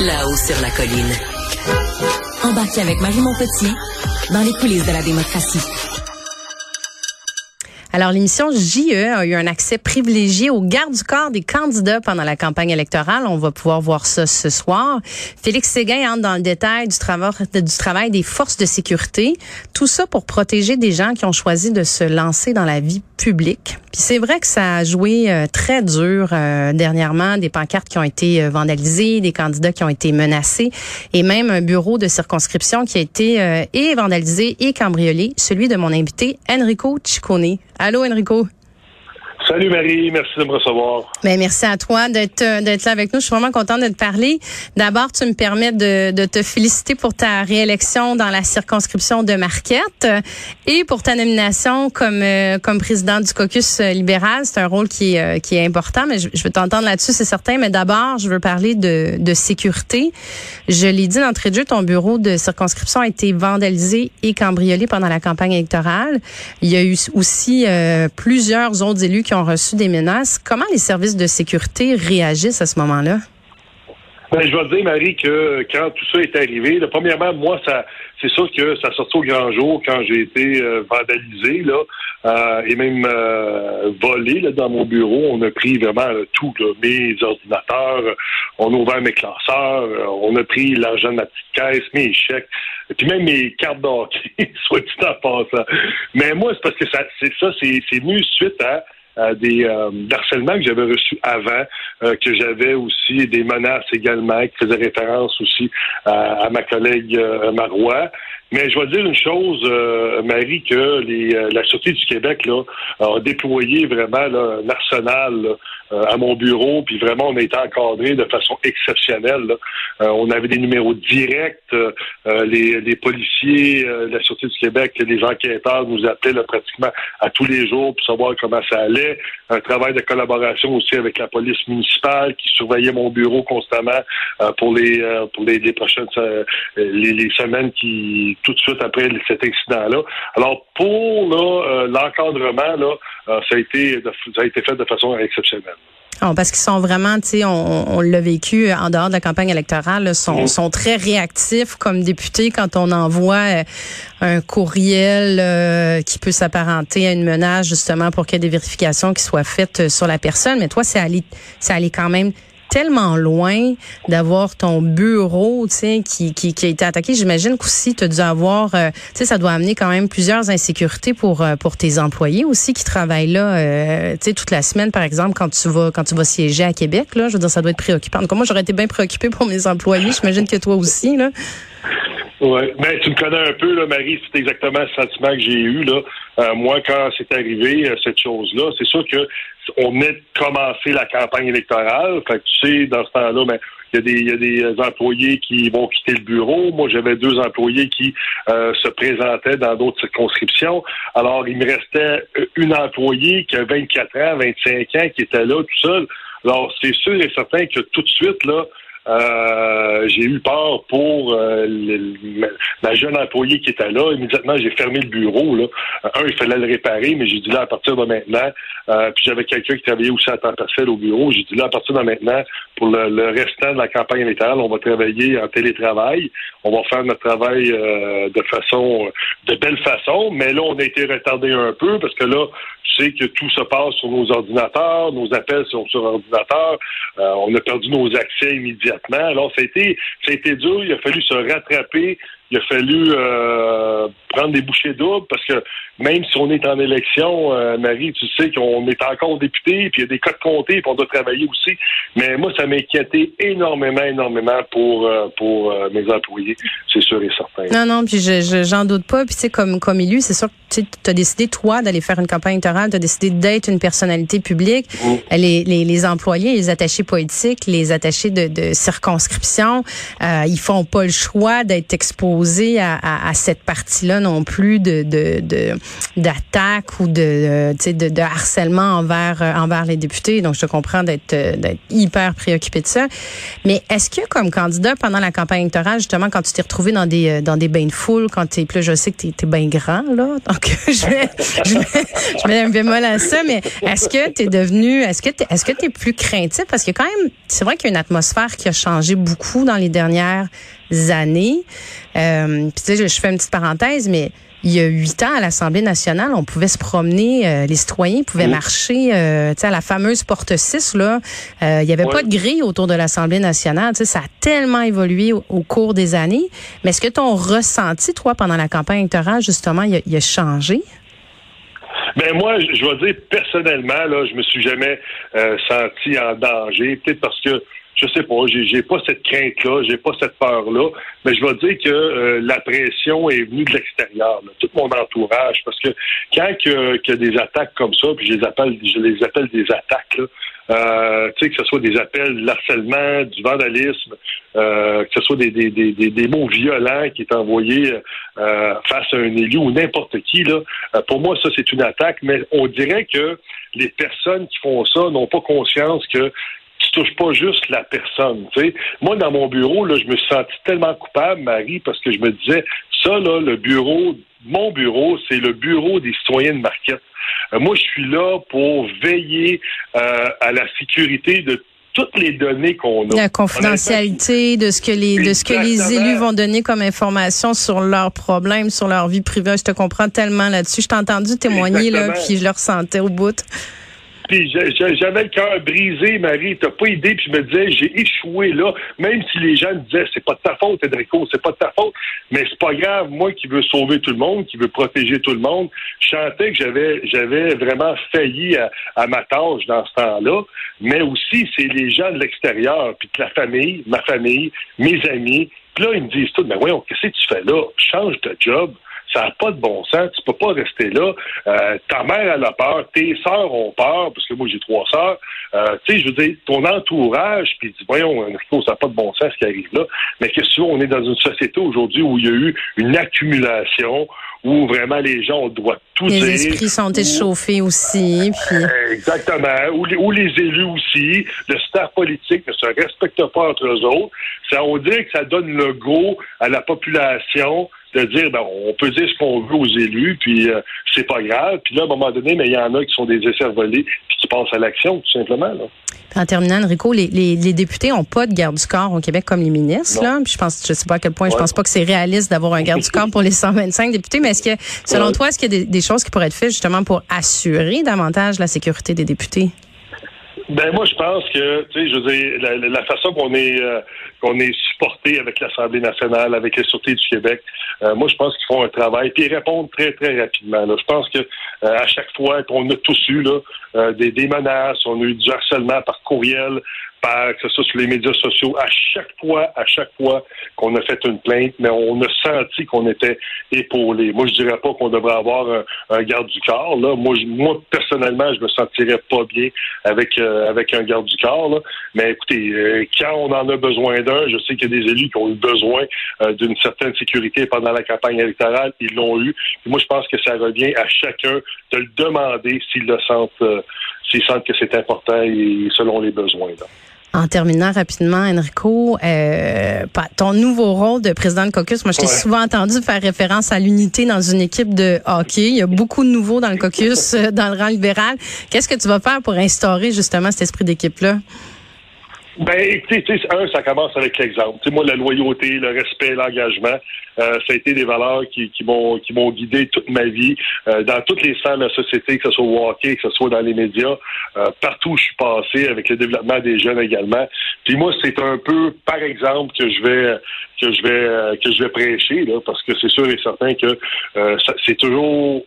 là-haut sur la colline. Embarquez avec Marie Montpetit dans les coulisses de la démocratie. Alors, l'émission JE a eu un accès privilégié au garde du corps des candidats pendant la campagne électorale. On va pouvoir voir ça ce soir. Félix Séguin entre dans le détail du travail, des forces de sécurité. Tout ça pour protéger des gens qui ont choisi de se lancer dans la vie publique. Puis c'est vrai que ça a joué euh, très dur euh, dernièrement, des pancartes qui ont été euh, vandalisées, des candidats qui ont été menacés et même un bureau de circonscription qui a été et vandalisé et cambriolé, celui de mon invité Enrico Ciccone. Allô, Enrico. Salut Marie, merci de me recevoir. Ben, merci à toi d'être euh, d'être là avec nous. Je suis vraiment contente de te parler. D'abord, tu me permets de, de, te féliciter pour ta réélection dans la circonscription de Marquette et pour ta nomination comme euh, comme président du caucus libéral. C'est un rôle qui est, euh, qui est important, mais je, je veux t'entendre là-dessus, c'est certain. Mais d'abord, je veux parler de, de sécurité. Je l'ai dit d'entrée de jeu, ton bureau de circonscription a été vandalisé et cambriolé pendant la campagne électorale. Il y a eu aussi plusieurs autres élus qui ont reçu des menaces. Comment les services de sécurité réagissent à ce moment-là? Ben, je vais dire, Marie, que quand tout ça est arrivé, premièrement, moi, c'est sûr que ça sortait au grand jour quand j'ai été euh, vandalisé, là, euh, et même euh, volé là, dans mon bureau. On a pris vraiment tout, mes ordinateurs, on a ouvert mes classeurs, on a pris l'argent de ma petite caisse, mes chèques, puis même mes cartes d'hockey, soit dit en passant. Mais moi, c'est parce que ça, c'est ça, c'est, c'est venu suite à des euh, harcèlements que j'avais reçus avant, euh, que j'avais aussi des menaces également, qui faisaient référence aussi à, ma collègue euh, Marois. Mais je vais dire une chose, euh, Marie, que les, la Sûreté du Québec là, a déployé vraiment l'arsenal à mon bureau, puis vraiment on a été encadré de façon exceptionnelle. on avait des numéros directs, les, les, policiers la Sûreté du Québec, les enquêteurs nous appelaient pratiquement à tous les jours pour savoir comment ça allait un travail de collaboration aussi avec la police municipale qui surveillait mon bureau constamment euh, pour les euh, pour les, prochaines euh, les, semaines qui tout de suite après cet incident-là. Alors pour l'encadrement là, ça a été ça a été fait de façon exceptionnelle. Oh, parce qu'ils sont vraiment, tu sais, on, l'a vécu en dehors de la campagne électorale, sont, mm. sont très réactifs comme députés quand on envoie euh, un courriel euh, qui peut s'apparenter à une menace justement pour qu'il y ait des vérifications qui soient faites euh, sur la personne. Mais toi, c'est allé, c'est allé quand même tellement loin d'avoir ton bureau, qui, qui, a été attaqué. J'imagine qu'aussi, tu as dû avoir, euh, ça doit amener quand même plusieurs insécurités pour, euh, pour tes employés aussi qui travaillent là, euh, toute la semaine, par exemple, quand tu vas, quand tu vas siéger à Québec. Je veux dire, ça doit être préoccupant. Moi, j'aurais été bien préoccupée pour mes employés. J'imagine que toi aussi, là. Oui, mais tu me connais un peu, là, Marie, c'est exactement le sentiment que j'ai eu, là. moi, quand c'est arrivé, cette chose-là, c'est sûr que on venait de commencer la campagne électorale. Fait que tu sais, dans ce temps-là, ben, il y, a des, employés qui vont quitter le bureau. Moi, j'avais deux employés qui euh, se présentaient dans d'autres circonscriptions. Alors, il me restait une employée qui a 24 ans, 25 ans, qui était là tout seul. Alors, c'est sûr et certain que tout de suite, là, euh, j'ai eu peur pour euh, la jeune employée qui était là. Immédiatement, j'ai fermé le bureau. Là. Un, il fallait le réparer, mais j'ai dit là, à partir de maintenant, euh, puis j'avais quelqu'un qui travaillait aussi à temps partiel au bureau. J'ai dit là, à partir de maintenant, pour le, restant de la campagne électorale, on va travailler en télétravail. On va faire notre travail de façon, de belle façon. Mais là, on a été retardé un peu parce que là, tu sais que tout se passe sur nos ordinateurs, nos appels sont sur ordinateur. on a perdu nos accès alors, ça a été, ça a été dur. Il a fallu se rattraper. Il a fallu euh, prendre des bouchées doubles parce que même si on est en élection, euh, Marie, tu sais qu'on est encore député, puis il y a des codes comptés, puis on doit travailler aussi. Mais moi, ça m'inquiétait énormément, énormément pour euh, pour mes employés, c'est sûr et certain. Non, non, puis j'en doute pas. Puis sais, comme comme élu, c'est sûr que tu as décidé toi d'aller faire une campagne électorale, tu as décidé d'être une personnalité publique. Les, les, les, employés, les attachés politiques, les attachés de, de circonscription, ils font pas le choix d'être exposés s'exposer à, à, cette partie-là non plus de d'attaque ou de, de, de harcèlement envers envers les députés. Donc je te comprends d'être d'être hyper préoccupé de ça. Mais est-ce que comme candidat pendant la campagne électorale, justement, quand tu t'es retrouvé dans des dans des bains de foule, quand t'es plus, je sais que t'es es bien grand là, donc je vais je, je mets un bémol à ça, mais est-ce que tu es devenu, est-ce que tu est-ce que es plus craintif? Parce que quand même, c'est vrai qu'il y a une atmosphère qui a changé beaucoup dans les dernières années. Euh, puis tu sais, je, fais une petite parenthèse, mais il y a huit ans à l'Assemblée nationale, on pouvait se promener, euh, les citoyens pouvaient marcher, euh, tu sais, à la fameuse porte 6 là. Euh, il y avait pas de grille autour de l'Assemblée nationale. Tu sais, ça a tellement évolué au, cours des années. Mais est-ce que ton ressenti, toi, pendant la campagne électorale, justement, il a, il a changé? Ben moi, je vais dire personnellement, là, je me suis jamais euh, senti en danger, peut-être parce que je sais pas, j'ai, pas cette crainte-là, j'ai pas cette peur-là, mais je vais dire que euh, la pression est venue de l'extérieur, tout mon entourage, parce que quand y, a des attaques comme ça, puis je les appelle, je les appelle des attaques, là, euh, tu sais, que ce soit des appels de harcèlement, du vandalisme, euh, que ce soit des, des, des, des, mots violents qui est envoyés euh, face à un élu ou n'importe qui, là, euh, pour moi, ça, c'est une attaque, mais on dirait que les personnes qui font ça n'ont pas conscience que tu touches pas juste la personne. Tu sais. Moi, dans mon bureau, là, je me suis senti tellement coupable, Marie, parce que je me disais, ça, là, le bureau, mon bureau, c'est le bureau des citoyens de Marquette. Euh, moi, je suis là pour veiller euh, à la sécurité de toutes les données qu'on a. La confidentialité de ce que les de ce que les élus vont donner comme information sur leurs problèmes, sur leur vie privée. Je te comprends tellement là-dessus. Je t'ai entendu témoigner là, puis je le ressentais au bout. Puis j'avais le cœur brisé, Marie, t'as pas idée, puis je me disais, j'ai échoué là, même si les gens me disaient, c'est pas de ta faute, Enrico, c'est pas de ta faute, mais c'est pas grave, moi qui veux sauver tout le monde, qui veux protéger tout le monde, je sentais que j'avais j'avais vraiment failli à, ma tâche dans ce temps-là, mais aussi c'est les gens de l'extérieur, puis que la famille, ma famille, mes amis, puis là, ils me disent tout, mais voyons, qu'est-ce que tu fais là? Change de job. Ça n'a pas de bon sens. Tu peux pas rester là. Euh, ta mère, elle a peur. Tes sœurs ont peur, parce que moi, j'ai trois sœurs. Euh, tu sais, je veux dire, ton entourage, puis dis, voyons, Enrico, ça n'a pas de bon sens ce qui arrive là. Mais qu'est-ce que tu veux, on est dans une société aujourd'hui où il y a eu une accumulation, où vraiment les gens doivent tout les dire. Les esprits sont échauffés aussi. Puis... Exactement. Où les, où les, élus aussi, le staff politique ne se respecte pas entre eux autres. Ça, on dirait que ça donne le go à la population de dire ben, on peut dire ce qu'on veut aux élus, puis euh, c'est pas grave. Puis là, à un moment donné, mais il y en a qui sont des volés puis qui passent à l'action, tout simplement. Là. En terminant, Enrico, les, les, les députés n'ont pas de garde du corps au Québec comme les ministres. Là. Puis je pense, je sais pas à quel point, je pense pas que c'est réaliste d'avoir un garde du corps pour les 125 députés. Mais est-ce que, selon toi, est-ce qu'il y a des, des, choses qui pourraient être faites justement pour assurer davantage la sécurité des députés? Ben moi je pense que tu sais je veux dire la, la façon qu'on est euh, qu'on est supporté avec l'Assemblée nationale avec les sûretés du Québec euh, moi je pense qu'ils font un travail puis ils répondent très très rapidement là. Je pense que euh, à chaque fois qu'on a tous eu là des, des menaces on a eu du harcèlement par courriel que ce soit sur les médias sociaux, à chaque fois, à chaque fois qu'on a fait une plainte, mais on a senti qu'on était épaulé. Moi, je dirais pas qu'on devrait avoir un, garde du corps. Là. Moi, moi, personnellement, je me sentirais pas bien avec euh, avec un garde du corps. Là. Mais écoutez, euh, quand on en a besoin d'un, je sais qu'il y a des élus qui ont eu besoin euh, d'une certaine sécurité pendant la campagne électorale. Ils l'ont eu. moi, je pense que ça revient à chacun de le demander s'ils le sentent, s'ils sentent que c'est important et selon les besoins. Là. En terminant rapidement, Enrico, euh, ton nouveau rôle de président de caucus, moi je t'ai souvent entendu faire référence à l'unité dans une équipe de hockey. Il y a beaucoup de nouveaux dans le caucus, euh, dans le rang libéral. Qu'est-ce que tu vas faire pour instaurer justement cet esprit d'équipe-là? Ben, écoutez, un, ça commence avec l'exemple. Tu moi, la loyauté, le respect, l'engagement, euh, ça a été des valeurs qui, qui m'ont qui m'ont guidé toute ma vie euh, dans toutes les sphères de la société, que ce soit au hockey, que ce soit dans les médias, euh, partout où je suis passé, avec le développement des jeunes également. Puis moi, c'est un peu par exemple que je vais que je vais que je vais prêcher là, parce que c'est sûr et certain que c'est toujours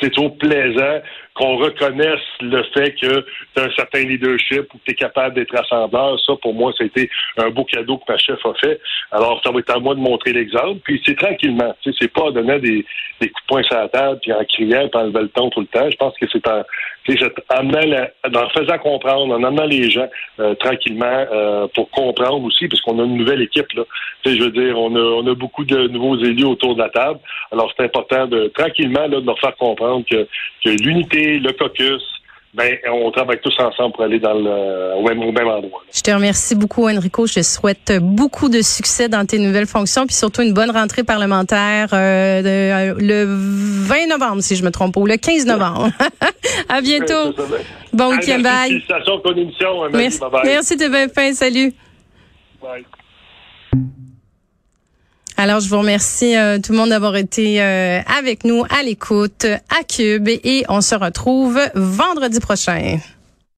c'est toujours plaisant qu'on reconnaisse le fait que tu as un certain leadership ou que tu es capable d'être rassembleur. Ça, pour moi, c'était un beau cadeau que ma chef a fait. Alors, ça va être à moi de montrer l'exemple. Puis c'est tranquillement. Tu sais, c'est pas donner des, des coups de poing sur la table puis en criant puis en le ton tout le temps. Je pense que c'est en, en, faisant comprendre, en amenant les gens euh, tranquillement euh, pour comprendre aussi, parce qu'on a une nouvelle équipe. Là. Je veux dire, on a, a beaucoup de nouveaux élus autour de la table. Alors, c'est important de tranquillement là, de leur faire comprendre que l'unité, le caucus, ben, on travaille tous ensemble pour aller dans le, au, même, endroit. Je te remercie beaucoup, Enrico. Je souhaite beaucoup de succès dans tes nouvelles fonctions, puis surtout une bonne rentrée parlementaire euh, euh, le 20 novembre, si je me trompe pas, ou le 15 novembre. à bientôt. Bon week-end, bye. Merci, merci de bien fin. Salut. Bye. Alors, je vous remercie euh, tout le monde d'avoir été euh, avec nous à l'écoute à Cube et on se retrouve vendredi prochain.